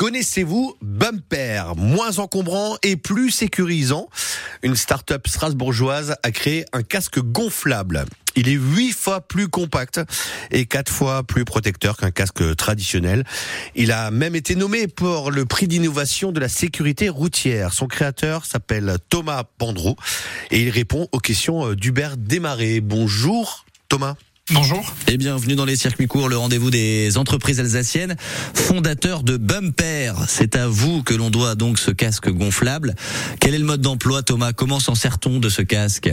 Connaissez-vous Bumper? Moins encombrant et plus sécurisant, une start-up strasbourgeoise a créé un casque gonflable. Il est huit fois plus compact et quatre fois plus protecteur qu'un casque traditionnel. Il a même été nommé pour le prix d'innovation de la sécurité routière. Son créateur s'appelle Thomas Pandreau et il répond aux questions d'Hubert Desmarais. Bonjour Thomas. Bonjour. Et bienvenue dans les circuits courts, le rendez-vous des entreprises alsaciennes. Fondateur de Bumper, c'est à vous que l'on doit donc ce casque gonflable. Quel est le mode d'emploi Thomas? Comment s'en sert-on de ce casque?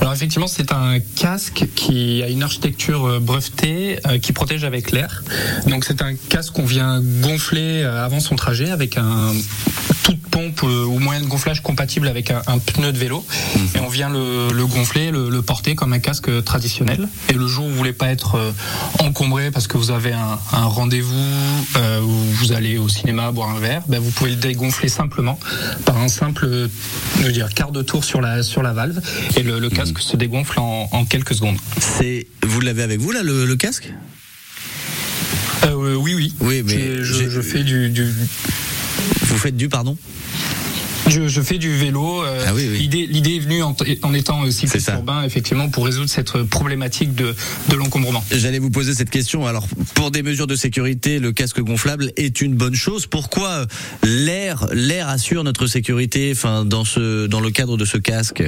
Alors effectivement, c'est un casque qui a une architecture euh, brevetée euh, qui protège avec l'air. Donc c'est un casque qu'on vient gonfler euh, avant son trajet avec un toute pompe ou moyen de gonflage compatible avec un, pneu de vélo. Et on vient le, gonfler, le, porter comme un casque traditionnel. Et le jour où vous voulez pas être encombré parce que vous avez un, rendez-vous où vous allez au cinéma boire un verre, ben vous pouvez le dégonfler simplement par un simple, je veux dire, quart de tour sur la sur la valve et le, le casque se dégonfle en, quelques secondes. C'est, vous l'avez avec vous là, le, casque? Euh, Oui, oui. Oui, mais je, fais du, Vous faites du, pardon? Je, fais du vélo. Euh, ah l'idée, l'idée est venue en, étant cycliste urbain, effectivement, pour résoudre cette problématique de, de l'encombrement. J'allais vous poser cette question. Alors, pour des mesures de sécurité, le casque gonflable est une bonne chose. Pourquoi l'air, l'air assure notre sécurité, enfin, dans ce, dans le cadre de ce casque?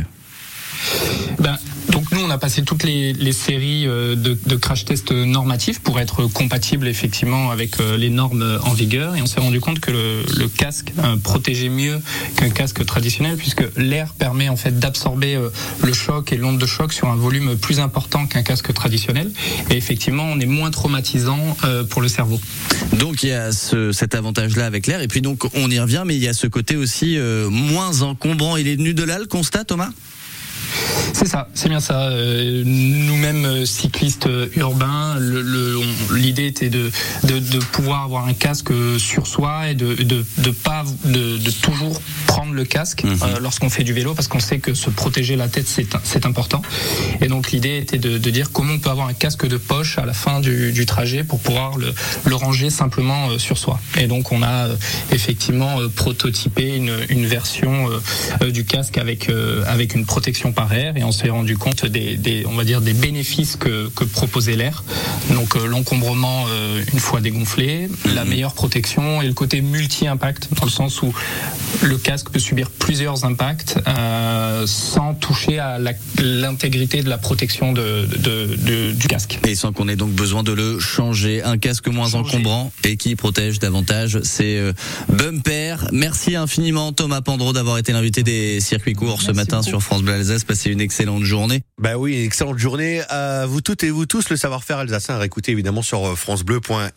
Ben, donc nous, on a passé toutes les, séries euh, de, crash tests normatifs pour être compatible effectivement avec euh, les normes en vigueur. Et on s'est rendu compte que le, casque euh, protégeait mieux qu'un casque traditionnel puisque l'air permet en fait d'absorber le choc et l'onde de choc sur un volume plus important qu'un casque traditionnel. Et effectivement, on est moins traumatisant pour le cerveau. Donc il y a ce, cet avantage-là avec l'air. Et puis donc on y revient, mais il y a ce côté aussi moins encombrant. Il est venu de là le constat, Thomas? C'est ça, c'est bien ça. Euh, nous-mêmes euh, cyclistes euh, urbains, l'idée était de, de, pouvoir avoir un casque sur soi et de de, de pas de, de toujours prendre le casque mhm. lorsqu'on fait du vélo parce qu'on sait que se protéger la tête c'est important. Et donc l'idée était de, de, dire comment on peut avoir un casque de poche à la fin du, du trajet pour pouvoir le, le ranger simplement sur soi. Et donc on a effectivement prototypé une, une version du casque avec avec une protection par air et on s'est rendu compte des, on va dire des bénéfices que, que proposait l'air. Donc euh, l'encombrement euh, une fois dégonflé, la mhm. meilleure protection et le côté multi-impact dans le sens où le casque peut subir plusieurs impacts euh, sans toucher à l'intégrité de la protection de, de, du casque. Et sans qu'on ait donc besoin de le changer. Un casque moins encombrant et qui protège davantage. C'est Bumper. Merci infiniment Thomas Pandreau d'avoir été l'invité des circuits courts ce matin sur France Bleu Alsace. Passez une excellente journée. Bah oui, excellente journée à vous toutes et vous tous. Le savoir-faire alsacien à évidemment sur francebleu.fr.